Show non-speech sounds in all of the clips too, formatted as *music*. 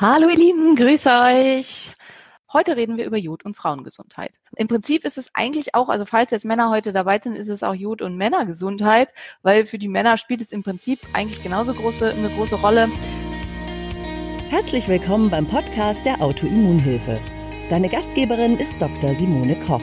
Hallo ihr Lieben, grüße euch. Heute reden wir über Jod und Frauengesundheit. Im Prinzip ist es eigentlich auch, also falls jetzt Männer heute dabei sind, ist es auch Jod und Männergesundheit, weil für die Männer spielt es im Prinzip eigentlich genauso große, eine große Rolle. Herzlich willkommen beim Podcast der Autoimmunhilfe. Deine Gastgeberin ist Dr. Simone Koch.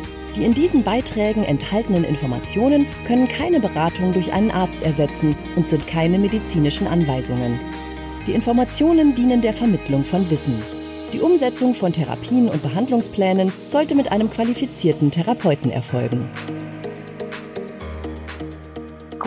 Die in diesen Beiträgen enthaltenen Informationen können keine Beratung durch einen Arzt ersetzen und sind keine medizinischen Anweisungen. Die Informationen dienen der Vermittlung von Wissen. Die Umsetzung von Therapien und Behandlungsplänen sollte mit einem qualifizierten Therapeuten erfolgen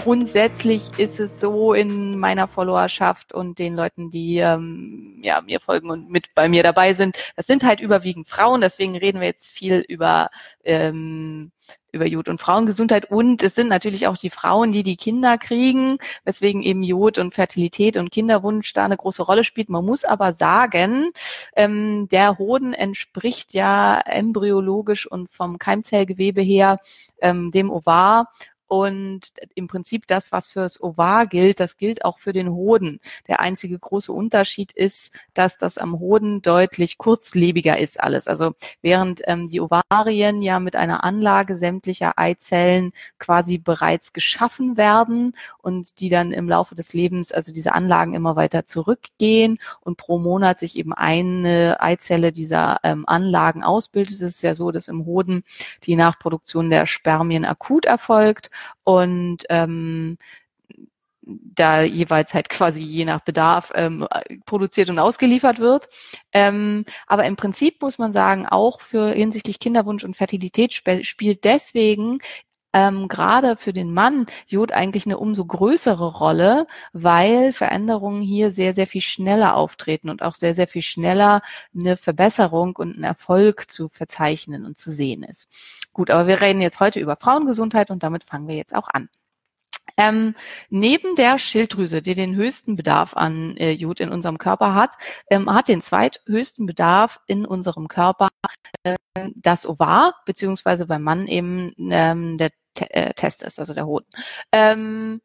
grundsätzlich ist es so in meiner Followerschaft und den Leuten, die ähm, ja, mir folgen und mit bei mir dabei sind, das sind halt überwiegend Frauen, deswegen reden wir jetzt viel über ähm, über Jod und Frauengesundheit. Und es sind natürlich auch die Frauen, die die Kinder kriegen, weswegen eben Jod und Fertilität und Kinderwunsch da eine große Rolle spielt. Man muss aber sagen, ähm, der Hoden entspricht ja embryologisch und vom Keimzellgewebe her ähm, dem Ovar und im Prinzip das, was fürs Ovar gilt, das gilt auch für den Hoden. Der einzige große Unterschied ist, dass das am Hoden deutlich kurzlebiger ist alles. Also während ähm, die Ovarien ja mit einer Anlage sämtlicher Eizellen quasi bereits geschaffen werden und die dann im Laufe des Lebens, also diese Anlagen immer weiter zurückgehen und pro Monat sich eben eine Eizelle dieser ähm, Anlagen ausbildet. Es ist ja so, dass im Hoden die Nachproduktion der Spermien akut erfolgt und ähm, da jeweils halt quasi je nach Bedarf ähm, produziert und ausgeliefert wird. Ähm, aber im Prinzip muss man sagen, auch für hinsichtlich Kinderwunsch und Fertilität sp spielt deswegen ähm, gerade für den Mann Jod eigentlich eine umso größere Rolle, weil Veränderungen hier sehr, sehr viel schneller auftreten und auch sehr, sehr viel schneller eine Verbesserung und ein Erfolg zu verzeichnen und zu sehen ist. Gut, aber wir reden jetzt heute über Frauengesundheit und damit fangen wir jetzt auch an. Ähm, neben der Schilddrüse, die den höchsten Bedarf an äh, Jod in unserem Körper hat, ähm, hat den zweithöchsten Bedarf in unserem Körper äh, das Ovar, beziehungsweise beim Mann eben ähm, der T äh, Test ist, also der Hoden. Ähm,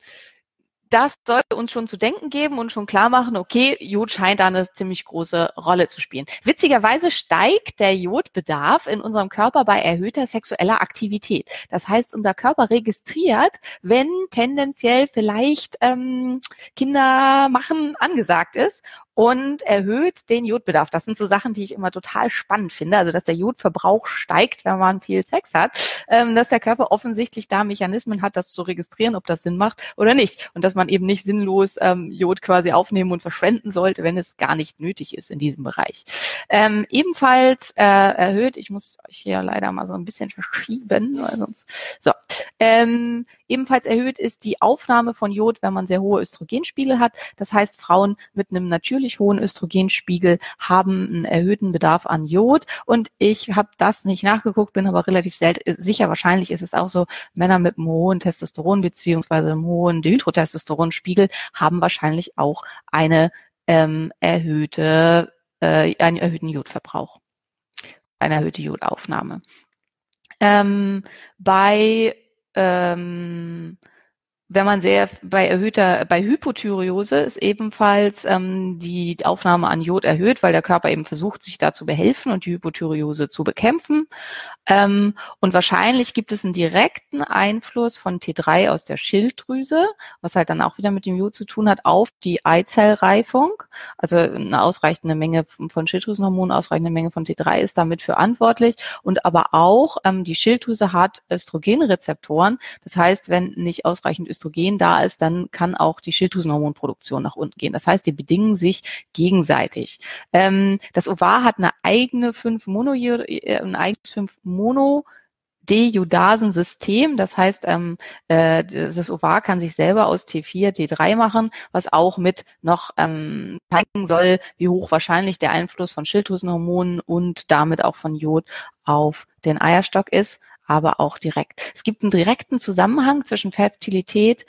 das sollte uns schon zu denken geben und schon klar machen, okay, Jod scheint da eine ziemlich große Rolle zu spielen. Witzigerweise steigt der Jodbedarf in unserem Körper bei erhöhter sexueller Aktivität. Das heißt, unser Körper registriert, wenn tendenziell vielleicht ähm, Kinder machen angesagt ist und erhöht den Jodbedarf. Das sind so Sachen, die ich immer total spannend finde. Also, dass der Jodverbrauch steigt, wenn man viel Sex hat, ähm, dass der Körper offensichtlich da Mechanismen hat, das zu registrieren, ob das Sinn macht oder nicht. Und dass man eben nicht sinnlos ähm, Jod quasi aufnehmen und verschwenden sollte, wenn es gar nicht nötig ist in diesem Bereich. Ähm, ebenfalls äh, erhöht, ich muss euch hier leider mal so ein bisschen verschieben, weil sonst so. Ähm, ebenfalls erhöht ist die Aufnahme von Jod, wenn man sehr hohe Östrogenspiegel hat. Das heißt, Frauen mit einem natürlich hohen Östrogenspiegel haben einen erhöhten Bedarf an Jod. Und ich habe das nicht nachgeguckt, bin aber relativ sicher, wahrscheinlich ist es auch so, Männer mit einem hohen Testosteron beziehungsweise einem hohen Dehydrotestosteronspiegel haben wahrscheinlich auch eine ähm, erhöhte, äh, einen erhöhten Jodverbrauch, eine erhöhte Jodaufnahme. Ähm, bei ähm, wenn man sehr bei erhöhter, bei Hypothyreose ist ebenfalls ähm, die Aufnahme an Jod erhöht, weil der Körper eben versucht, sich da zu behelfen und die Hypothyreose zu bekämpfen. Ähm, und wahrscheinlich gibt es einen direkten Einfluss von T3 aus der Schilddrüse, was halt dann auch wieder mit dem Jod zu tun hat, auf die Eizellreifung. Also eine ausreichende Menge von Schilddrüsenhormonen, ausreichende Menge von T3 ist damit verantwortlich. Und aber auch ähm, die Schilddrüse hat Östrogenrezeptoren. Das heißt, wenn nicht ausreichend da ist, dann kann auch die Schilddrüsenhormonproduktion nach unten gehen. Das heißt, die bedingen sich gegenseitig. Ähm, das Ovar hat eine eigene 5 Mono, äh, ein eigenes 5 Mono Dejudasensystem. Das heißt, ähm, äh, das Ovar kann sich selber aus T4 T3 machen, was auch mit noch ähm, zeigen soll, wie hoch wahrscheinlich der Einfluss von Schilddrüsenhormonen und damit auch von Jod auf den Eierstock ist aber auch direkt. Es gibt einen direkten Zusammenhang zwischen Fertilität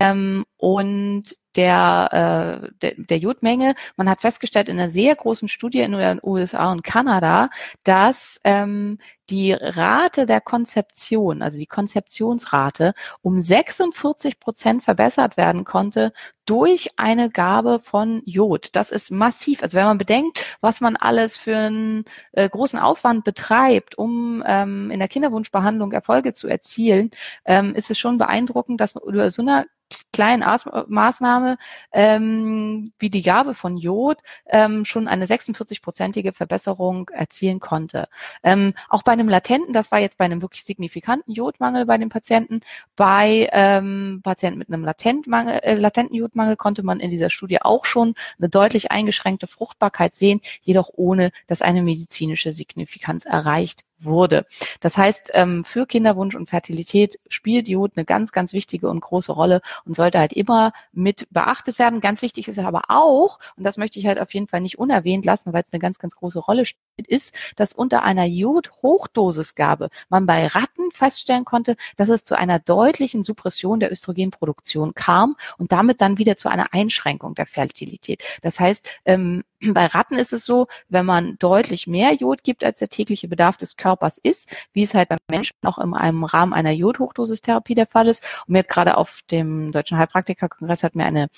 ähm, und der, äh, der, der Jodmenge. Man hat festgestellt in einer sehr großen Studie in den USA und Kanada, dass ähm, die Rate der Konzeption, also die Konzeptionsrate, um 46 Prozent verbessert werden konnte durch eine Gabe von Jod. Das ist massiv. Also wenn man bedenkt, was man alles für einen äh, großen Aufwand betreibt, um ähm, in der Kinderwunschbehandlung Erfolge zu erzielen, ähm, ist es schon beeindruckend, dass man über so einer kleinen Maßnahme ähm, wie die Gabe von Jod ähm, schon eine 46-prozentige Verbesserung erzielen konnte. Ähm, auch bei einem latenten, das war jetzt bei einem wirklich signifikanten Jodmangel bei den Patienten, bei ähm, Patienten mit einem Latentmangel, äh, latenten Jodmangel konnte man in dieser Studie auch schon eine deutlich eingeschränkte Fruchtbarkeit sehen, jedoch ohne, dass eine medizinische Signifikanz erreicht wurde. Das heißt, ähm, für Kinderwunsch und Fertilität spielt Jod eine ganz, ganz wichtige und große Rolle und sollte halt immer mit beachtet werden. Ganz wichtig ist aber auch, und das möchte ich halt auf jeden Fall nicht unerwähnt lassen, weil es eine ganz, ganz große Rolle spielt, ist, dass unter einer Jod-Hochdosisgabe man bei Ratten feststellen konnte, dass es zu einer deutlichen Suppression der Östrogenproduktion kam und damit dann wieder zu einer Einschränkung der Fertilität. Das heißt, ähm, *clears throat* bei Ratten ist es so, wenn man deutlich mehr Jod gibt, als der tägliche Bedarf des Körpers ist, wie es halt beim Menschen auch in einem Rahmen einer Jodhochdosistherapie der Fall ist. Und mir hat gerade auf dem Deutschen Heilpraktikerkongress hat mir eine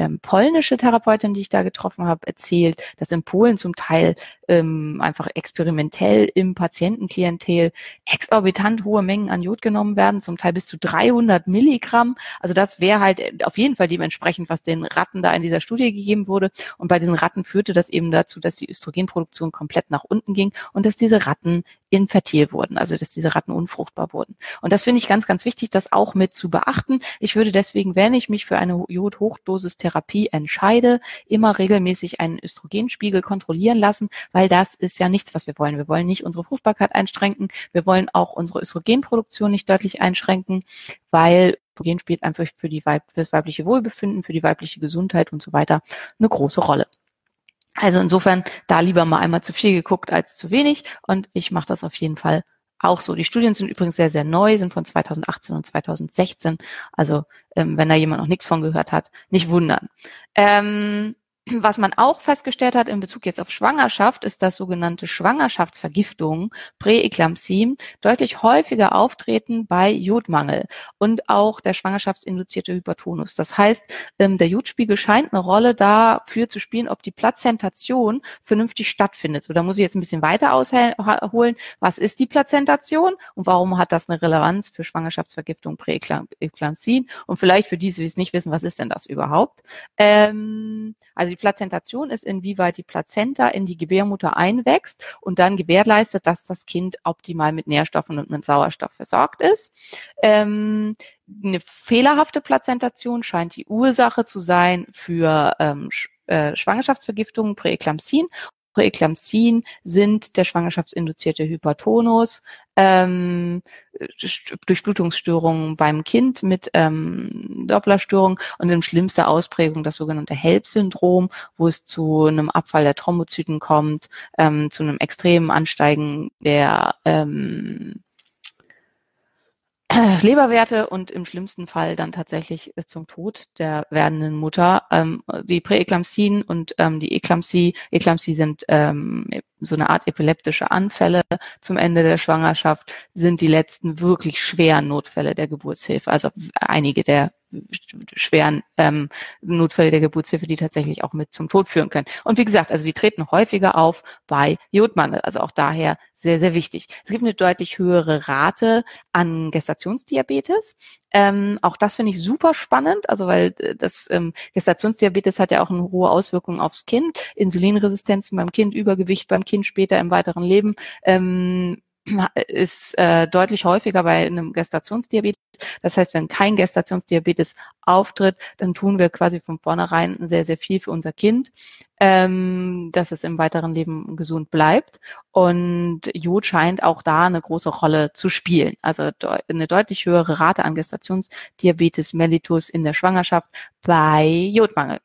ähm, polnische Therapeutin, die ich da getroffen habe, erzählt, dass in Polen zum Teil ähm, einfach experimentell im Patientenklientel exorbitant hohe Mengen an Jod genommen werden, zum Teil bis zu 300 Milligramm. Also das wäre halt auf jeden Fall dementsprechend, was den Ratten da in dieser Studie gegeben wurde. Und bei diesen Ratten führte das eben dazu, dass die Östrogenproduktion komplett nach unten ging und dass diese Ratten infertil wurden, also dass diese Ratten unfruchtbar wurden. Und das finde ich ganz, ganz wichtig, das auch mit zu beachten. Ich würde deswegen, wenn ich mich für eine Jod-Hochdosistherapie entscheide, immer regelmäßig einen Östrogenspiegel kontrollieren lassen, weil das ist ja nichts, was wir wollen. Wir wollen nicht unsere Fruchtbarkeit einschränken. Wir wollen auch unsere Östrogenproduktion nicht deutlich einschränken, weil Östrogen spielt einfach für, die Weib für das weibliche Wohlbefinden, für die weibliche Gesundheit und so weiter eine große Rolle. Also insofern da lieber mal einmal zu viel geguckt als zu wenig und ich mache das auf jeden Fall auch so. Die Studien sind übrigens sehr, sehr neu, sind von 2018 und 2016. Also ähm, wenn da jemand noch nichts von gehört hat, nicht wundern. Ähm, was man auch festgestellt hat in Bezug jetzt auf Schwangerschaft, ist, dass sogenannte Schwangerschaftsvergiftungen, Präeklampsie, deutlich häufiger auftreten bei Jodmangel und auch der schwangerschaftsinduzierte Hypertonus. Das heißt, ähm, der Jodspiegel scheint eine Rolle dafür zu spielen, ob die Plazentation vernünftig stattfindet. So, da muss ich jetzt ein bisschen weiter ausholen. Was ist die Plazentation und warum hat das eine Relevanz für Schwangerschaftsvergiftung, Präeklampsie? Und vielleicht für diese, die es nicht wissen, was ist denn das überhaupt? Ähm, also die Plazentation ist, inwieweit die Plazenta in die Gebärmutter einwächst und dann gewährleistet, dass das Kind optimal mit Nährstoffen und mit Sauerstoff versorgt ist. Ähm, eine fehlerhafte Plazentation scheint die Ursache zu sein für ähm, äh, Schwangerschaftsvergiftungen, Präeklampsien Präeklampsien sind der schwangerschaftsinduzierte Hypertonus, ähm, Durchblutungsstörungen beim Kind mit ähm, Dopplerstörung und in schlimmster Ausprägung das sogenannte HELP-Syndrom, wo es zu einem Abfall der Thrombozyten kommt, ähm, zu einem extremen Ansteigen der ähm, *clears throat* Leberwerte und im schlimmsten Fall dann tatsächlich zum Tod der werdenden Mutter. Ähm, die Präeklampsien und ähm, die Eklampsie, Eklampsie sind ähm, so eine Art epileptische Anfälle zum Ende der Schwangerschaft, sind die letzten wirklich schweren Notfälle der Geburtshilfe. Also einige der schweren ähm, Notfälle der Geburtshilfe, die tatsächlich auch mit zum Tod führen können. Und wie gesagt, also die treten häufiger auf bei Jodmangel, also auch daher sehr, sehr wichtig. Es gibt eine deutlich höhere Rate an Gestationsdiabetes. Ähm, auch das finde ich super spannend, also weil äh, das ähm, Gestationsdiabetes hat ja auch eine hohe Auswirkung aufs Kind, Insulinresistenzen beim Kind, Übergewicht beim Kind später im weiteren Leben. Ähm, ist äh, deutlich häufiger bei einem Gestationsdiabetes. Das heißt, wenn kein Gestationsdiabetes auftritt, dann tun wir quasi von vornherein sehr, sehr viel für unser Kind, ähm, dass es im weiteren Leben gesund bleibt. Und Jod scheint auch da eine große Rolle zu spielen. Also de eine deutlich höhere Rate an Gestationsdiabetes mellitus in der Schwangerschaft bei Jodmangel.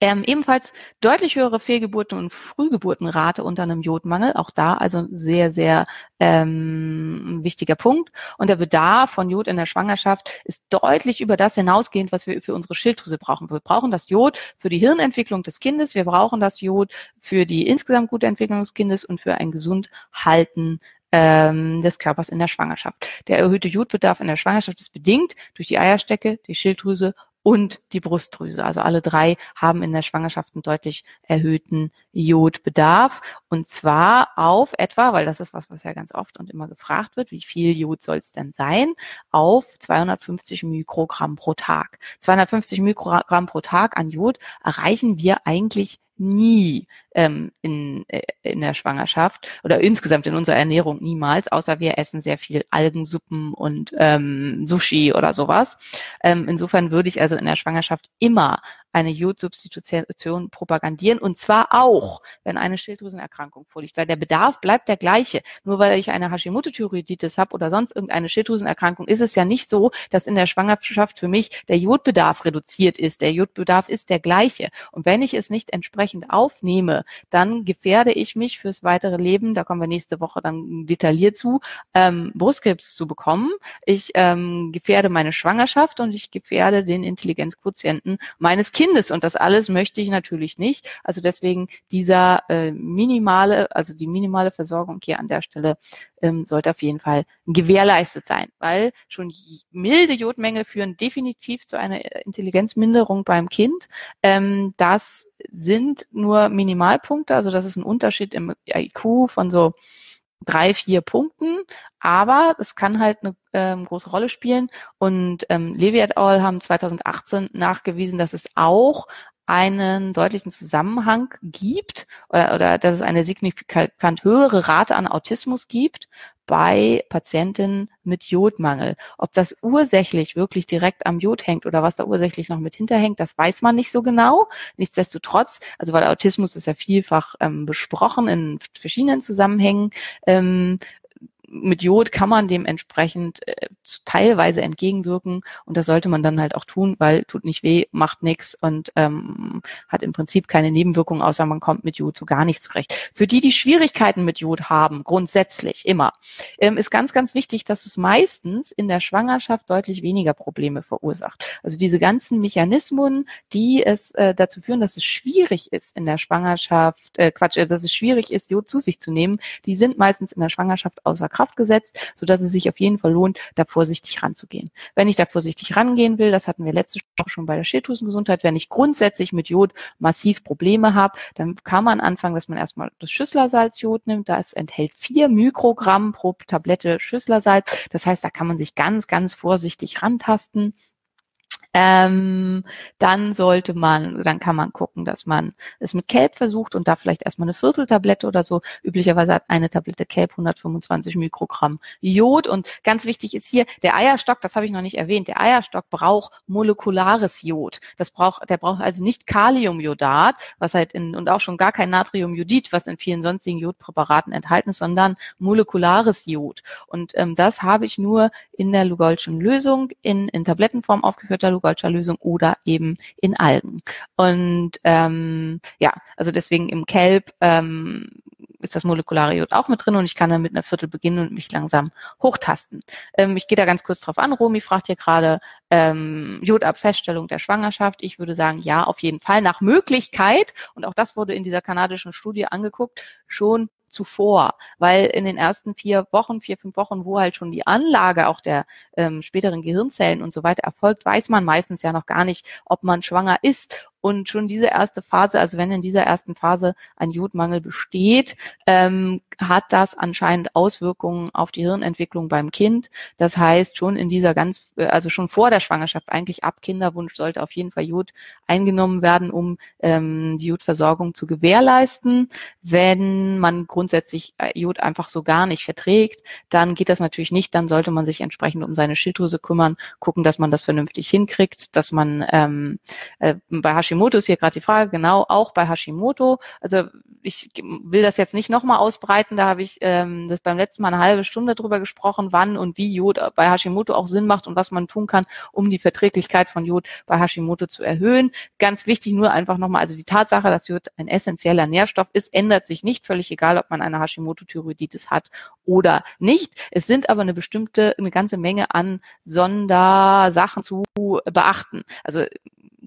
Ähm, ebenfalls deutlich höhere Fehlgeburten- und Frühgeburtenrate unter einem Jodmangel. Auch da also sehr, sehr ähm, wichtiger Punkt. Und der Bedarf von Jod in der Schwangerschaft ist deutlich über das hinausgehend, was wir für unsere Schilddrüse brauchen. Wir brauchen das Jod für die Hirnentwicklung des Kindes. Wir brauchen das Jod für die insgesamt gute Entwicklung des Kindes und für ein gesund Halten ähm, des Körpers in der Schwangerschaft. Der erhöhte Jodbedarf in der Schwangerschaft ist bedingt durch die Eierstecke, die Schilddrüse und die Brustdrüse. Also alle drei haben in der Schwangerschaft einen deutlich erhöhten Jodbedarf. Und zwar auf etwa, weil das ist was, was ja ganz oft und immer gefragt wird, wie viel Jod soll es denn sein? Auf 250 Mikrogramm pro Tag. 250 Mikrogramm pro Tag an Jod erreichen wir eigentlich nie ähm, in, äh, in der Schwangerschaft oder insgesamt in unserer Ernährung niemals, außer wir essen sehr viel Algensuppen und ähm, Sushi oder sowas. Ähm, insofern würde ich also in der Schwangerschaft immer eine Jodsubstitution propagandieren und zwar auch, wenn eine Schilddrüsenerkrankung vorliegt, weil der Bedarf bleibt der gleiche. Nur weil ich eine Hashimoto-Thyreoiditis habe oder sonst irgendeine Schilddrüsenerkrankung, ist es ja nicht so, dass in der Schwangerschaft für mich der Jodbedarf reduziert ist. Der Jodbedarf ist der gleiche. Und wenn ich es nicht entsprechend aufnehme, dann gefährde ich mich fürs weitere Leben, da kommen wir nächste Woche dann detailliert zu, ähm, Brustkrebs zu bekommen. Ich ähm, gefährde meine Schwangerschaft und ich gefährde den Intelligenzquotienten meines Kindes Kindes und das alles möchte ich natürlich nicht. Also deswegen dieser äh, minimale, also die minimale Versorgung hier an der Stelle ähm, sollte auf jeden Fall gewährleistet sein, weil schon milde Jodmängel führen definitiv zu einer Intelligenzminderung beim Kind. Ähm, das sind nur Minimalpunkte, also das ist ein Unterschied im IQ von so drei, vier Punkten, aber es kann halt eine ähm, große Rolle spielen. Und ähm, Levi et al. haben 2018 nachgewiesen, dass es auch einen deutlichen Zusammenhang gibt oder, oder dass es eine signifikant höhere Rate an Autismus gibt bei Patientinnen mit Jodmangel. Ob das ursächlich wirklich direkt am Jod hängt oder was da ursächlich noch mit hinterhängt, das weiß man nicht so genau. Nichtsdestotrotz, also weil Autismus ist ja vielfach ähm, besprochen in verschiedenen Zusammenhängen, ähm, mit Jod kann man dementsprechend äh, teilweise entgegenwirken und das sollte man dann halt auch tun, weil tut nicht weh, macht nichts und ähm, hat im Prinzip keine Nebenwirkungen, außer man kommt mit Jod so gar nicht zurecht. Für die, die Schwierigkeiten mit Jod haben, grundsätzlich immer, ähm, ist ganz, ganz wichtig, dass es meistens in der Schwangerschaft deutlich weniger Probleme verursacht. Also diese ganzen Mechanismen, die es äh, dazu führen, dass es schwierig ist in der Schwangerschaft, äh, Quatsch, äh, dass es schwierig ist, Jod zu sich zu nehmen, die sind meistens in der Schwangerschaft außer Kraft Kraft gesetzt, sodass es sich auf jeden Fall lohnt, da vorsichtig ranzugehen. Wenn ich da vorsichtig rangehen will, das hatten wir letzte Woche schon bei der Schilddrüsengesundheit, wenn ich grundsätzlich mit Jod massiv Probleme habe, dann kann man anfangen, dass man erstmal das Schüsslersalzjod nimmt. Das enthält vier Mikrogramm pro Tablette Schüsslersalz. Das heißt, da kann man sich ganz, ganz vorsichtig rantasten ähm, dann sollte man, dann kann man gucken, dass man es mit Kelp versucht und da vielleicht erstmal eine Vierteltablette oder so. Üblicherweise hat eine Tablette Kelp 125 Mikrogramm Jod und ganz wichtig ist hier der Eierstock, das habe ich noch nicht erwähnt, der Eierstock braucht molekulares Jod. Das braucht, der braucht also nicht Kaliumjodat, was halt in, und auch schon gar kein Natriumjodid, was in vielen sonstigen Jodpräparaten enthalten ist, sondern molekulares Jod. Und ähm, das habe ich nur in der Lugolschen Lösung in, in Tablettenform aufgeführter Lugolscher Lösung oder eben in Algen. Und ähm, ja, also deswegen im Kelb ähm, ist das molekulare Jod auch mit drin und ich kann dann mit einer Viertel beginnen und mich langsam hochtasten. Ähm, ich gehe da ganz kurz drauf an. Romy fragt hier gerade ähm, Jodabfeststellung der Schwangerschaft. Ich würde sagen, ja, auf jeden Fall. Nach Möglichkeit, und auch das wurde in dieser kanadischen Studie angeguckt, schon zuvor, weil in den ersten vier Wochen, vier, fünf Wochen, wo halt schon die Anlage auch der ähm, späteren Gehirnzellen und so weiter erfolgt, weiß man meistens ja noch gar nicht, ob man schwanger ist Und schon diese erste Phase, also wenn in dieser ersten Phase ein Jodmangel besteht, ähm, hat das anscheinend Auswirkungen auf die Hirnentwicklung beim Kind. Das heißt, schon in dieser ganz, äh, also schon vor der Schwangerschaft, eigentlich ab Kinderwunsch, sollte auf jeden Fall Jod eingenommen werden, um ähm, die Jodversorgung zu gewährleisten. Wenn man grundsätzlich äh, Jod einfach so gar nicht verträgt, dann geht das natürlich nicht. Dann sollte man sich entsprechend um seine Schilddrüse kümmern, gucken, dass man das vernünftig hinkriegt, dass man ähm, äh, bei Hashimoto ist hier gerade die Frage, genau, auch bei Hashimoto. Also ich will das jetzt nicht nochmal ausbreiten, da habe ich ähm, das beim letzten Mal eine halbe Stunde drüber gesprochen, wann und wie Jod bei Hashimoto auch Sinn macht und was man tun kann, um die Verträglichkeit von Jod bei Hashimoto zu erhöhen. Ganz wichtig nur einfach nochmal, also die Tatsache, dass Jod ein essentieller Nährstoff ist, ändert sich nicht, völlig egal, ob man eine Hashimoto-Thyreoiditis hat oder nicht. Es sind aber eine bestimmte, eine ganze Menge an Sondersachen zu beachten. Also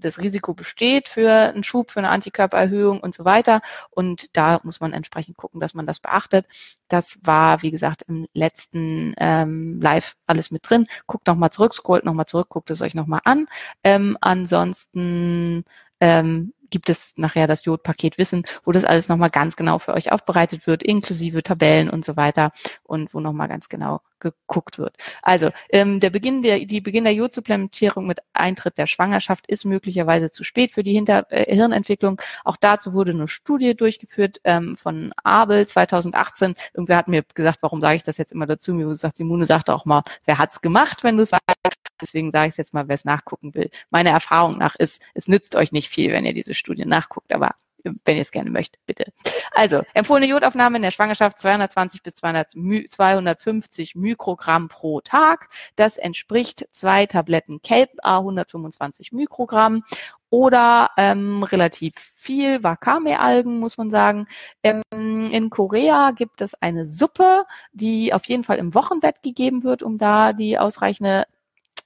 das Risiko besteht für einen Schub, für eine Antikörpererhöhung und so weiter. Und da muss man entsprechend gucken, dass man das beachtet. Das war, wie gesagt, im letzten ähm, Live alles mit drin. Guckt nochmal zurück, scrollt nochmal zurück, guckt es euch nochmal an. Ähm, ansonsten ähm, gibt es nachher das Jodpaket Wissen, wo das alles nochmal ganz genau für euch aufbereitet wird, inklusive Tabellen und so weiter und wo nochmal ganz genau geguckt wird. Also ähm, der Beginn der, die Beginn der Jodsupplementierung mit Eintritt der Schwangerschaft ist möglicherweise zu spät für die Hinter äh, Hirnentwicklung. Auch dazu wurde eine Studie durchgeführt ähm, von Abel 2018. Irgendwer hat mir gesagt, warum sage ich das jetzt immer dazu? Mir sagt Simone sagte auch mal, wer hat's gemacht, wenn du es weißt. Deswegen sage ich jetzt mal, wer es nachgucken will. Meine Erfahrung nach ist, es nützt euch nicht viel, wenn ihr diese Studie nachguckt, aber wenn ihr es gerne möchtet, bitte. Also, empfohlene Jodaufnahme in der Schwangerschaft 220 bis 200, 250 Mikrogramm pro Tag. Das entspricht zwei Tabletten Kelp A 125 Mikrogramm oder ähm, relativ viel Wakame-Algen, muss man sagen. Ähm, in Korea gibt es eine Suppe, die auf jeden Fall im Wochenbett gegeben wird, um da die ausreichende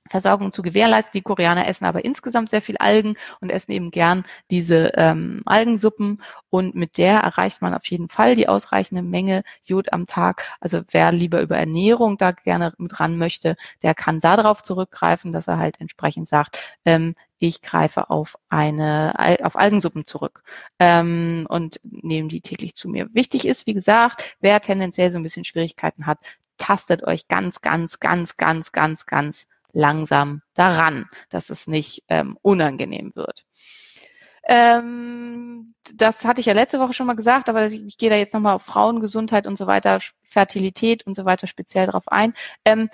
Versorgung zu gewährleisten. Die Koreaner essen aber insgesamt sehr viel Algen und essen eben gern diese ähm, Algensuppen und mit der erreicht man auf jeden Fall die ausreichende Menge Jod am Tag. Also wer lieber über Ernährung da gerne mit ran möchte, der kann darauf zurückgreifen, dass er halt entsprechend sagt, ähm, ich greife auf eine auf Algensuppen zurück ähm, und nehme die täglich zu mir. Wichtig ist, wie gesagt, wer tendenziell so ein bisschen Schwierigkeiten hat, tastet euch ganz, ganz, ganz, ganz, ganz, ganz langsam daran, dass es nicht ähm, unangenehm wird. Ähm, das hatte ich ja letzte Woche schon mal gesagt, aber ich, ich gehe da jetzt nochmal auf Frauengesundheit und so weiter, Fertilität und so weiter speziell drauf ein. Ähm,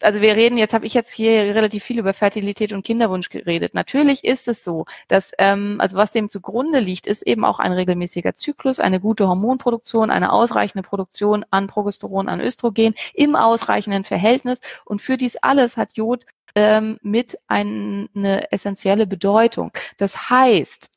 also wir reden, jetzt habe ich jetzt hier relativ viel über Fertilität und Kinderwunsch geredet. Natürlich ist es so, dass, ähm, also was dem zugrunde liegt, ist eben auch ein regelmäßiger Zyklus, eine gute Hormonproduktion, eine ausreichende Produktion an Progesteron, an Östrogen im ausreichenden Verhältnis. Und für dies alles hat Jod ähm, mit ein, eine essentielle Bedeutung. Das heißt,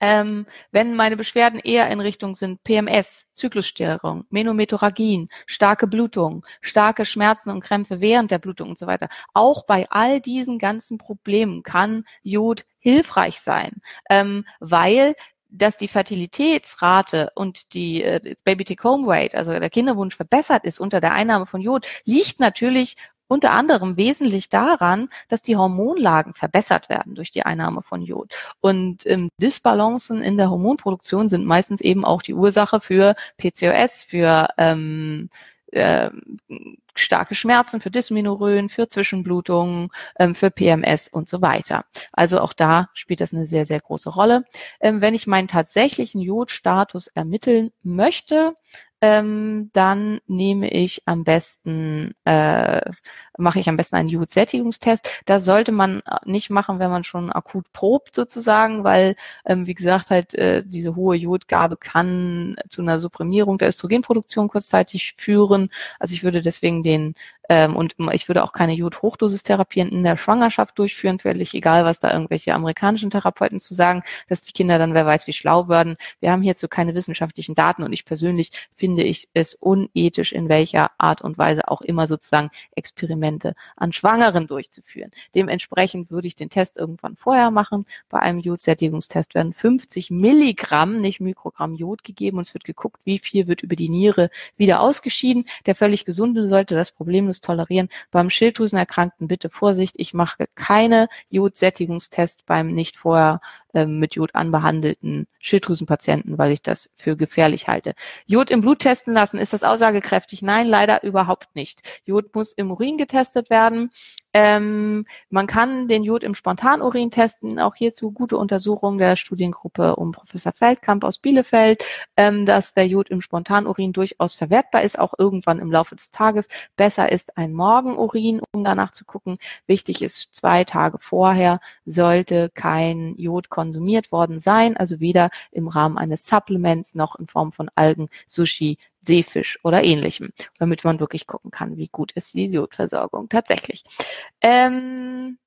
ähm, wenn meine Beschwerden eher in Richtung sind PMS, Zyklusstörung, Menometorrhagien, starke Blutung, starke Schmerzen und Krämpfe während der Blutung und so weiter. Auch bei all diesen ganzen Problemen kann Jod hilfreich sein, ähm, weil dass die Fertilitätsrate und die äh, Baby-Take-Home-Rate, also der Kinderwunsch verbessert ist unter der Einnahme von Jod, liegt natürlich unter anderem wesentlich daran, dass die Hormonlagen verbessert werden durch die Einnahme von Jod. Und ähm, Disbalancen in der Hormonproduktion sind meistens eben auch die Ursache für PCOS, für ähm, äh, starke Schmerzen, für Dysmenorrhoen, für Zwischenblutungen, ähm, für PMS und so weiter. Also auch da spielt das eine sehr, sehr große Rolle. Ähm, wenn ich meinen tatsächlichen Jodstatus ermitteln möchte, ähm, dann nehme ich am besten, äh, mache ich am besten einen Jodsättigungstest. Das sollte man äh, nicht machen, wenn man schon akut probt sozusagen, weil, ähm, wie gesagt, halt äh, diese hohe Jodgabe kann zu einer Supprimierung der Östrogenproduktion kurzzeitig führen. Also ich würde deswegen den ähm, und ich würde auch keine Jod-Hochdosistherapien in der Schwangerschaft durchführen, völlig egal, was da irgendwelche amerikanischen Therapeuten zu sagen, dass die Kinder dann wer weiß wie schlau werden. Wir haben hierzu keine wissenschaftlichen Daten und ich persönlich finde ich es unethisch, in welcher Art und Weise auch immer sozusagen Experimente an Schwangeren durchzuführen. Dementsprechend würde ich den Test irgendwann vorher machen. Bei einem Jodsättigungstest werden 50 Milligramm, nicht Mikrogramm Jod gegeben und es wird geguckt, wie viel wird über die Niere wieder ausgeschieden. Der völlig Gesunde sollte das problemlos tolerieren. Beim Schilddrüsenerkrankten bitte Vorsicht, ich mache keine Jodsättigungstests beim nicht vorher mit Jod anbehandelten Schilddrüsenpatienten, weil ich das für gefährlich halte. Jod im Blut testen lassen, ist das aussagekräftig? Nein, leider überhaupt nicht. Jod muss im Urin getestet werden. Ähm, man kann den Jod im Spontanurin testen. Auch hierzu gute Untersuchung der Studiengruppe um Professor Feldkamp aus Bielefeld, ähm, dass der Jod im Spontanurin durchaus verwertbar ist, auch irgendwann im Laufe des Tages. Besser ist ein Morgenurin, um danach zu gucken. Wichtig ist, zwei Tage vorher sollte kein Jod konsumiert worden sein, also weder im Rahmen eines Supplements noch in Form von Algen, Sushi, Seefisch oder ähnlichem, damit man wirklich gucken kann, wie gut ist die Jodversorgung tatsächlich. Ähm,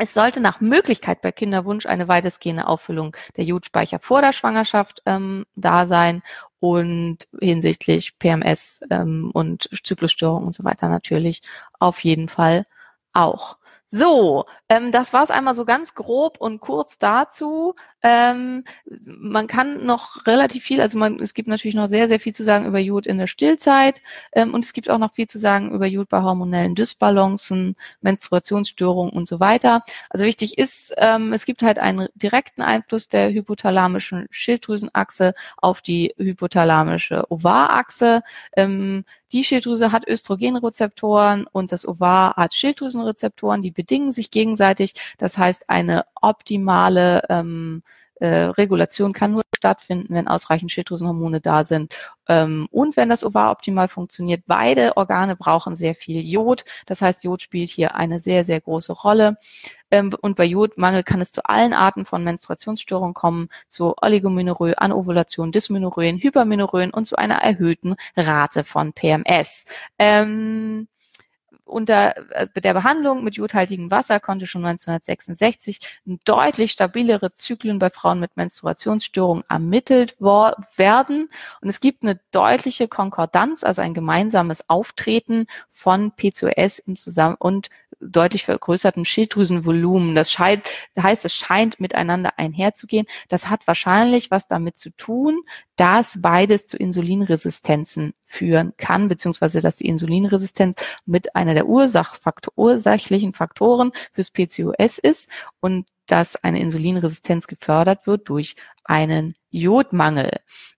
es sollte nach Möglichkeit bei Kinderwunsch eine weitestgehende Auffüllung der Jodspeicher vor der Schwangerschaft ähm, da sein und hinsichtlich PMS ähm, und Zyklusstörungen und so weiter natürlich auf jeden Fall auch. So, ähm, das war es einmal so ganz grob und kurz dazu. Ähm, man kann noch relativ viel, also man, es gibt natürlich noch sehr, sehr viel zu sagen über Jod in der Stillzeit ähm, und es gibt auch noch viel zu sagen über Jod bei hormonellen Dysbalancen, Menstruationsstörungen und so weiter. Also wichtig ist, ähm, es gibt halt einen direkten Einfluss der hypothalamischen Schilddrüsenachse auf die hypothalamische Ovarachse. Ähm, die Schilddrüse hat Östrogenrezeptoren und das Ovar hat Schilddrüsenrezeptoren, die bedingen sich gegenseitig. Das heißt, eine optimale ähm, äh, Regulation kann nur stattfinden, wenn ausreichend Schilddrüsenhormone da sind ähm, und wenn das Ovar optimal funktioniert. Beide Organe brauchen sehr viel Jod. Das heißt, Jod spielt hier eine sehr, sehr große Rolle. Ähm, und bei Jodmangel kann es zu allen Arten von Menstruationsstörungen kommen, zu Oligomenorrhoe, Anovulation, Dysmenorrhoen, Hypermenorrhoen und zu einer erhöhten Rate von PMS. Ähm, unter also der Behandlung mit jodhaltigem Wasser konnte schon 1966 deutlich stabilere Zyklen bei Frauen mit Menstruationsstörungen ermittelt werden. Und es gibt eine deutliche Konkordanz, also ein gemeinsames Auftreten von PCOS im Zusammen und deutlich vergrößertem Schilddrüsenvolumen. Das scheint, heißt, es scheint miteinander einherzugehen. Das hat wahrscheinlich was damit zu tun, dass beides zu Insulinresistenzen führen kann, beziehungsweise dass die Insulinresistenz mit einer der Ursachfaktor, ursächlichen Faktoren fürs PCOS ist und dass eine Insulinresistenz gefördert wird durch einen Jodmangel.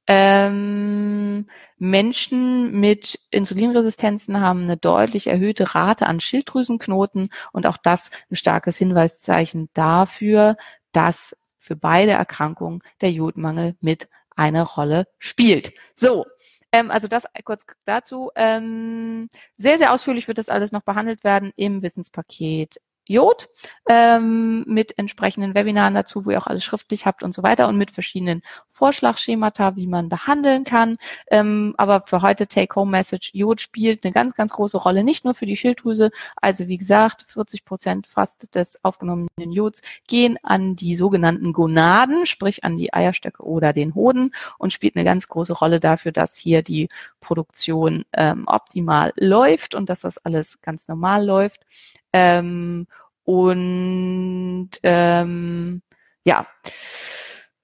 Ähm, Menschen mit Insulinresistenzen haben eine deutlich erhöhte Rate an Schilddrüsenknoten und auch das ein starkes Hinweiszeichen dafür, dass für beide Erkrankungen der Jodmangel mit eine Rolle spielt. So, ähm, also das kurz dazu. Ähm, sehr, sehr ausführlich wird das alles noch behandelt werden im Wissenspaket Jod ähm, mit entsprechenden Webinaren dazu, wo ihr auch alles schriftlich habt und so weiter und mit verschiedenen Vorschlagschemata, wie man behandeln kann. Ähm, aber für heute Take-Home-Message, Jod spielt eine ganz, ganz große Rolle, nicht nur für die Schilddrüse. Also wie gesagt, 40 Prozent fast des aufgenommenen Jods gehen an die sogenannten Gonaden, sprich an die Eierstöcke oder den Hoden und spielt eine ganz große Rolle dafür, dass hier die Produktion ähm, optimal läuft und dass das alles ganz normal läuft. Ähm, und ähm, ja,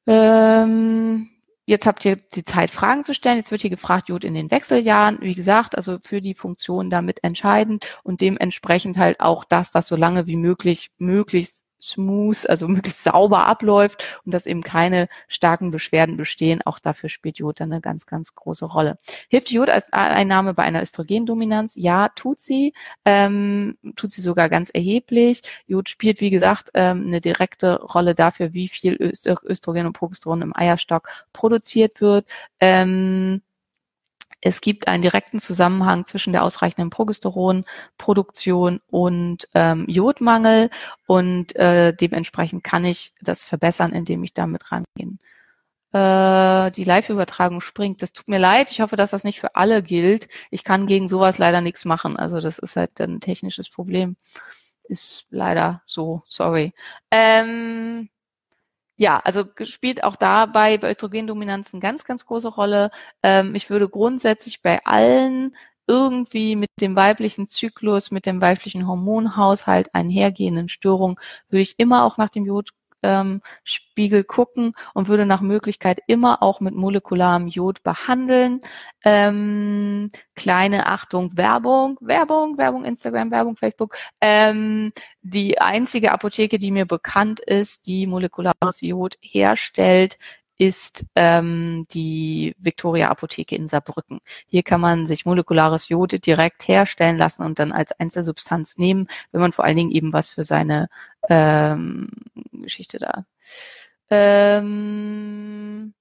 ähm, jetzt habt ihr die Zeit, Fragen zu stellen. Jetzt wird hier gefragt, Jod in den Wechseljahren. Wie gesagt, also für die Funktion damit entscheidend und dementsprechend halt auch das, das so lange wie möglich, möglichst smooth, also *laughs* möglichst sauber abläuft und dass eben keine starken Beschwerden bestehen. Auch dafür spielt Jod eine ganz, ganz große Rolle. Hilft Jod als Einnahme bei einer Östrogendominanz? Ja, tut sie. Ähm, tut sie sogar ganz erheblich. Jod spielt, wie gesagt, ähm, eine direkte Rolle dafür, wie viel Östrogen und Progesteron im Eierstock produziert wird. Ähm, es gibt einen direkten Zusammenhang zwischen der ausreichenden Progesteronproduktion und ähm, Jodmangel und äh, dementsprechend kann ich das verbessern, indem ich damit rangehen. Äh, die Live-Übertragung springt. Das tut mir leid. Ich hoffe, dass das nicht für alle gilt. Ich kann gegen sowas leider nichts machen. Also das ist halt ein technisches Problem. Ist leider so. Sorry. Ähm, ja, also spielt auch dabei bei Östrogendominanz eine ganz, ganz große Rolle. Ähm, ich würde grundsätzlich bei allen irgendwie mit dem weiblichen Zyklus, mit dem weiblichen Hormonhaushalt einhergehenden Störungen, würde ich immer auch nach dem Jod Ähm, gucken und würde nach Möglichkeit immer auch mit molekularem Jod behandeln. Ähm, kleine Achtung, Werbung, Werbung, Werbung, Instagram, Werbung, Facebook. Ähm, die einzige Apotheke, die mir bekannt ist, die molekulares Jod herstellt, ist ähm, die Victoria Apotheke in Saarbrücken. Hier kann man sich molekulares Jod direkt herstellen lassen und dann als Einzelsubstanz nehmen, wenn man vor allen Dingen eben was für seine ähm, Geschichte da. Ähm,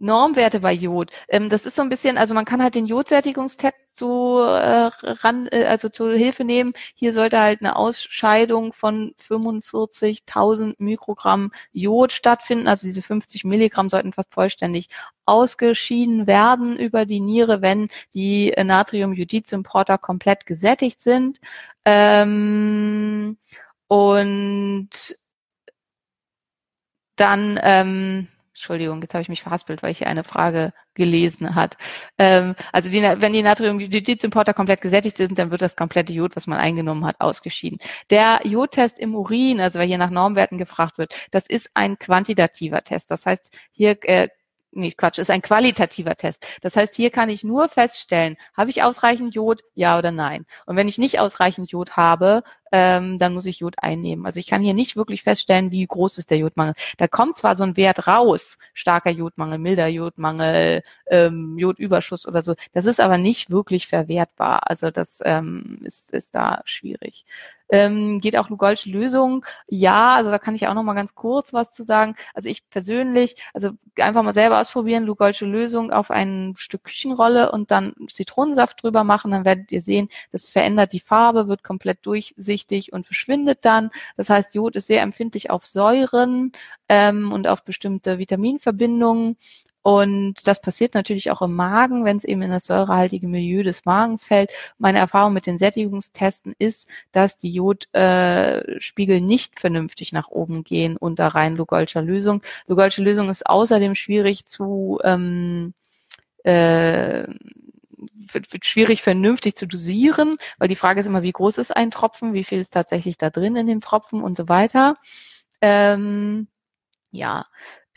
Normwerte bei Jod. Ähm, das ist so ein bisschen, also man kann halt den Jodsättigungstest so äh, ran, äh, also zur Hilfe nehmen. Hier sollte halt eine Ausscheidung von 45.000 Mikrogramm Jod stattfinden. Also diese 50 Milligramm sollten fast vollständig ausgeschieden werden über die Niere, wenn die Natrium-Jodid-Importer komplett gesättigt sind. Ähm, und dann ähm, Entschuldigung, jetzt habe ich mich verhaspelt, weil ich hier eine Frage gelesen hat. Ähm, also die, wenn die Natriumjodidimporter komplett gesättigt sind, dann wird das komplette Jod, was man eingenommen hat, ausgeschieden. Der Jodtest im Urin, also weil hier nach Normwerten gefragt wird, das ist ein quantitativer Test. Das heißt, hier äh, nee, Quatsch, ist ein qualitativer Test. Das heißt, hier kann ich nur feststellen, habe ich ausreichend Jod, ja oder nein. Und wenn ich nicht ausreichend Jod habe, ähm, dann muss ich Jod einnehmen. Also ich kann hier nicht wirklich feststellen, wie groß ist der Jodmangel. Da kommt zwar so ein Wert raus, starker Jodmangel, milder Jodmangel, ähm, Jodüberschuss oder so. Das ist aber nicht wirklich verwertbar. Also das ähm, ist, ist da schwierig. Ähm, geht auch Lugolsche Lösung? Ja, also da kann ich auch noch mal ganz kurz was zu sagen. Also ich persönlich, also einfach mal selber ausprobieren, Lugolsche Lösung auf ein Stück Küchenrolle und dann Zitronensaft drüber machen, dann werdet ihr sehen, das verändert die Farbe, wird komplett durchsichtig durchsichtig und verschwindet dann. Das heißt, Jod ist sehr empfindlich auf Säuren ähm, und auf bestimmte Vitaminverbindungen. Und das passiert natürlich auch im Magen, wenn es eben in das säurehaltige Milieu des Magens fällt. Meine Erfahrung mit den Sättigungstesten ist, dass die Jodspiegel äh, nicht vernünftig nach oben gehen unter rein Lugolscher Lösung. Lugolsche Lösung ist außerdem schwierig zu ähm, äh, wird, wird schwierig vernünftig zu dosieren, weil die Frage ist immer, wie groß ist ein Tropfen, wie viel ist tatsächlich da drin in dem Tropfen und so weiter. Ähm, ja,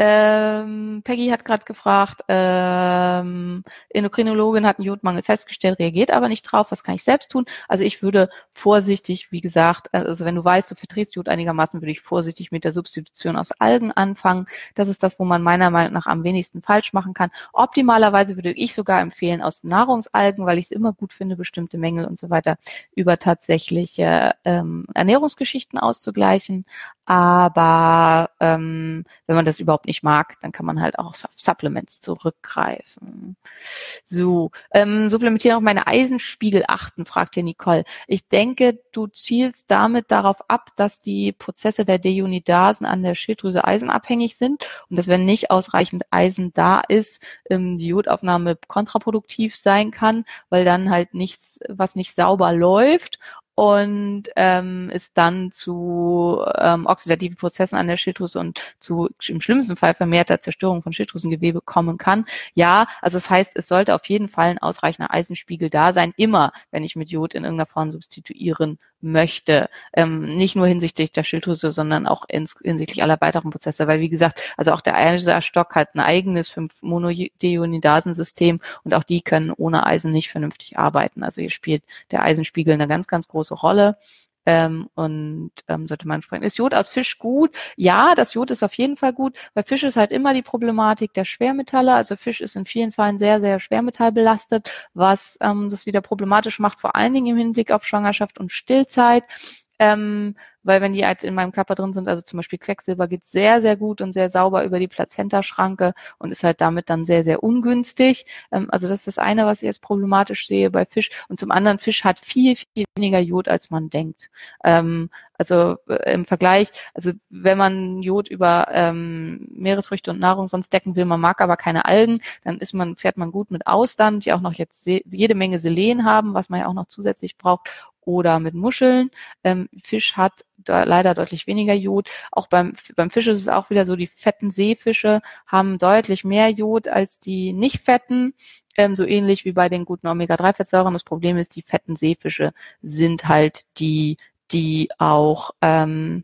ähm, Peggy hat gerade gefragt, ähm, Endokrinologin hat einen Jodmangel festgestellt, reagiert aber nicht drauf. Was kann ich selbst tun? Also ich würde vorsichtig, wie gesagt, also wenn du weißt, du verträgst Jod einigermaßen, würde ich vorsichtig mit der Substitution aus Algen anfangen. Das ist das, wo man meiner Meinung nach am wenigsten falsch machen kann. Optimalerweise würde ich sogar empfehlen aus Nahrungsalgen, weil ich es immer gut finde, bestimmte Mängel und so weiter über tatsächliche ähm, Ernährungsgeschichten auszugleichen. Aber ähm, wenn man das überhaupt nicht mag, dann kann man halt auch auf Supplements zurückgreifen. So, ähm, supplementieren auf meine Eisenspiegel achten, fragt hier Nicole. Ich denke, du zielst damit darauf ab, dass die Prozesse der Deunidasen an der Schilddrüse eisenabhängig sind und dass wenn nicht ausreichend Eisen da ist, ähm, die Jodaufnahme kontraproduktiv sein kann, weil dann halt nichts, was nicht sauber läuft und ähm, es dann zu ähm, oxidativen Prozessen an der Schilddrüse und zu im schlimmsten Fall vermehrter Zerstörung von Schilddrüsengewebe kommen kann. Ja, also das heißt, es sollte auf jeden Fall ein ausreichender Eisenspiegel da sein, immer, wenn ich mit Jod in irgendeiner Form substituieren möchte. Ähm, nicht nur hinsichtlich der Schilddrüse, sondern auch ins, hinsichtlich aller weiteren Prozesse. Weil wie gesagt, also auch der Eisenstock hat ein eigenes 5 Monodeonidasensystem und auch die können ohne Eisen nicht vernünftig arbeiten. Also hier spielt der Eisenspiegel eine ganz, ganz große Rolle. Ähm, und ähm, sollte man sprechen. Ist Jod aus Fisch gut? Ja, das Jod ist auf jeden Fall gut. Bei Fisch ist halt immer die Problematik der Schwermetalle. Also Fisch ist in vielen Fällen sehr, sehr schwermetallbelastet, was ähm, das wieder problematisch macht, vor allen Dingen im Hinblick auf Schwangerschaft und Stillzeit. Ähm, weil wenn die halt in meinem Körper drin sind, also zum Beispiel Quecksilber geht sehr, sehr gut und sehr sauber über die Plazentaschranke und ist halt damit dann sehr, sehr ungünstig. Ähm, also das ist das eine, was ich jetzt problematisch sehe bei Fisch. Und zum anderen, Fisch hat viel, viel weniger Jod, als man denkt. Ähm, also äh, im Vergleich, also wenn man Jod über ähm, Meeresfrüchte und Nahrung sonst decken will, man mag aber keine Algen, dann ist man, fährt man gut mit Austern, die auch noch jetzt jede Menge Selen haben, was man ja auch noch zusätzlich braucht oder mit Muscheln. Ähm, Fisch hat leider deutlich weniger Jod. Auch beim, beim Fisch ist es auch wieder so, die fetten Seefische haben deutlich mehr Jod als die nicht fetten. Ähm, so ähnlich wie bei den guten Omega-3-Fettsäuren. Das Problem ist, die fetten Seefische sind halt die, die auch ähm,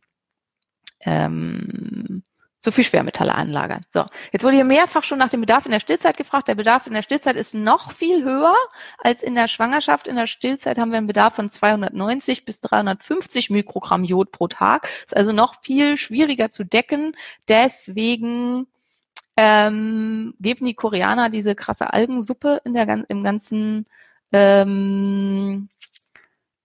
ähm, so viel Schwermetalle anlagern. So, jetzt wurde hier mehrfach schon nach dem Bedarf in der Stillzeit gefragt. Der Bedarf in der Stillzeit ist noch viel höher als in der Schwangerschaft. In der Stillzeit haben wir einen Bedarf von 290 bis 350 Mikrogramm Jod pro Tag. Ist also noch viel schwieriger zu decken. Deswegen ähm, geben die Koreaner diese krasse Algensuppe in der im ganzen ähm,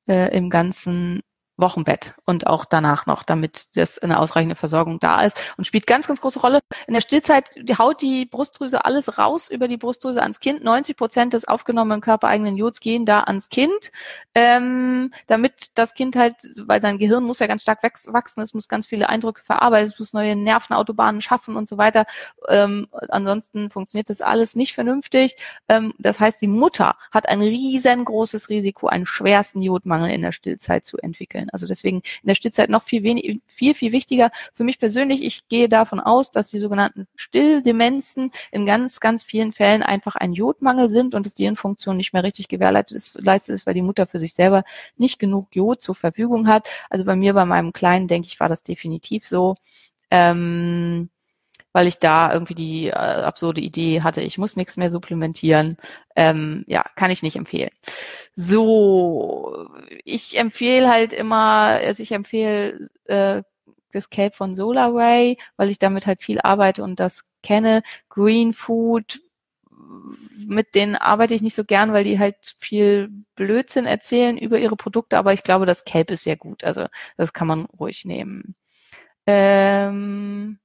äh, im ganzen Wochenbett und auch danach noch, damit das eine ausreichende Versorgung da ist und spielt ganz, ganz große Rolle. In der Stillzeit haut die Brustdrüse alles raus über die Brustdrüse ans Kind. 90 Prozent des aufgenommenen körpereigenen Jods gehen da ans Kind, ähm, damit das Kind halt, weil sein Gehirn muss ja ganz stark wachsen, es muss ganz viele Eindrücke verarbeiten, es muss neue Nervenautobahnen schaffen und so weiter. Ähm, ansonsten funktioniert das alles nicht vernünftig. Ähm, das heißt, die Mutter hat ein riesengroßes Risiko, einen schwersten Jodmangel in der Stillzeit zu entwickeln. Also deswegen in der Stillzeit noch viel, wenig, viel, viel wichtiger. Für mich persönlich, ich gehe davon aus, dass die sogenannten Stilldemenzen in ganz, ganz vielen Fällen einfach ein Jodmangel sind und dass die Hirnfunktion nicht mehr richtig gewährleistet ist, leistet ist, weil die Mutter für sich selber nicht genug Jod zur Verfügung hat. Also bei mir, bei meinem Kleinen, denke ich, war das definitiv so. Ähm, weil ich da irgendwie die äh, absurde Idee hatte, ich muss nichts mehr supplementieren. Ähm, ja, kann ich nicht empfehlen. So, ich empfehle halt immer, also ich empfehle äh, das Cape von SolarWay, weil ich damit halt viel arbeite und das kenne. Green Food, mit denen arbeite ich nicht so gern, weil die halt viel Blödsinn erzählen über ihre Produkte, aber ich glaube, das Cape ist sehr gut. Also das kann man ruhig nehmen. Ähm,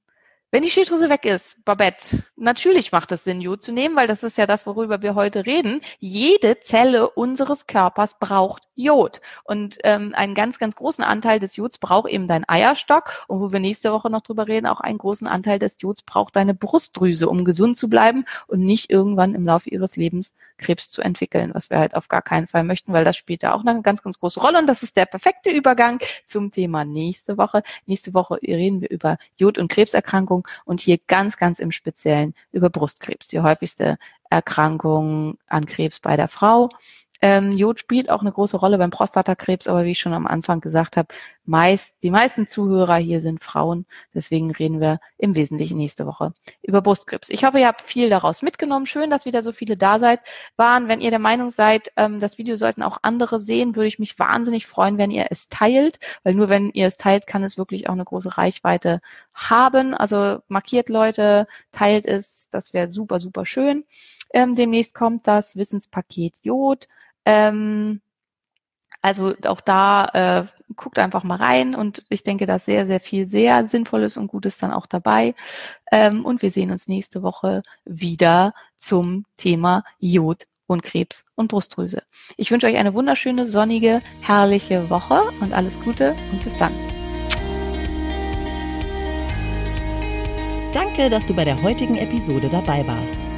wenn die Schilddrüse weg ist, Babette, natürlich macht es Sinn, Jod zu nehmen, weil das ist ja das, worüber wir heute reden. Jede Zelle unseres Körpers braucht Jod. Und ähm, einen ganz, ganz großen Anteil des Jods braucht eben dein Eierstock. Und wo wir nächste Woche noch drüber reden, auch einen großen Anteil des Jods braucht deine Brustdrüse, um gesund zu bleiben und nicht irgendwann im Laufe ihres Lebens Krebs zu entwickeln, was wir halt auf gar keinen Fall möchten, weil das spielt da auch eine ganz, ganz große Rolle. Und das ist der perfekte Übergang zum Thema nächste Woche. Nächste Woche reden wir über Jod- und Krebserkrankung und hier ganz, ganz im Speziellen über Brustkrebs, die häufigste Erkrankung an Krebs bei der Frau. Ähm, Jod spielt auch eine große Rolle beim Prostatakrebs, aber wie ich schon am Anfang gesagt habe, meist, die meisten Zuhörer hier sind Frauen. Deswegen reden wir im Wesentlichen nächste Woche über Brustkrebs. Ich hoffe, ihr habt viel daraus mitgenommen. Schön, dass wieder so viele da seid, waren. Wenn ihr der Meinung seid, ähm, das Video sollten auch andere sehen, würde ich mich wahnsinnig freuen, wenn ihr es teilt, weil nur wenn ihr es teilt, kann es wirklich auch eine große Reichweite haben. Also markiert Leute, teilt es, das wäre super, super schön. Ähm, demnächst kommt das Wissenspaket Jod. Ähm, also auch da äh, guckt einfach mal rein und ich denke, da ist sehr, sehr viel sehr Sinnvolles und Gutes dann auch dabei. Ähm, und wir sehen uns nächste Woche wieder zum Thema Jod und Krebs und Brustdrüse. Ich wünsche euch eine wunderschöne, sonnige, herrliche Woche und alles Gute und bis dann. Danke, dass du bei der heutigen Episode dabei warst.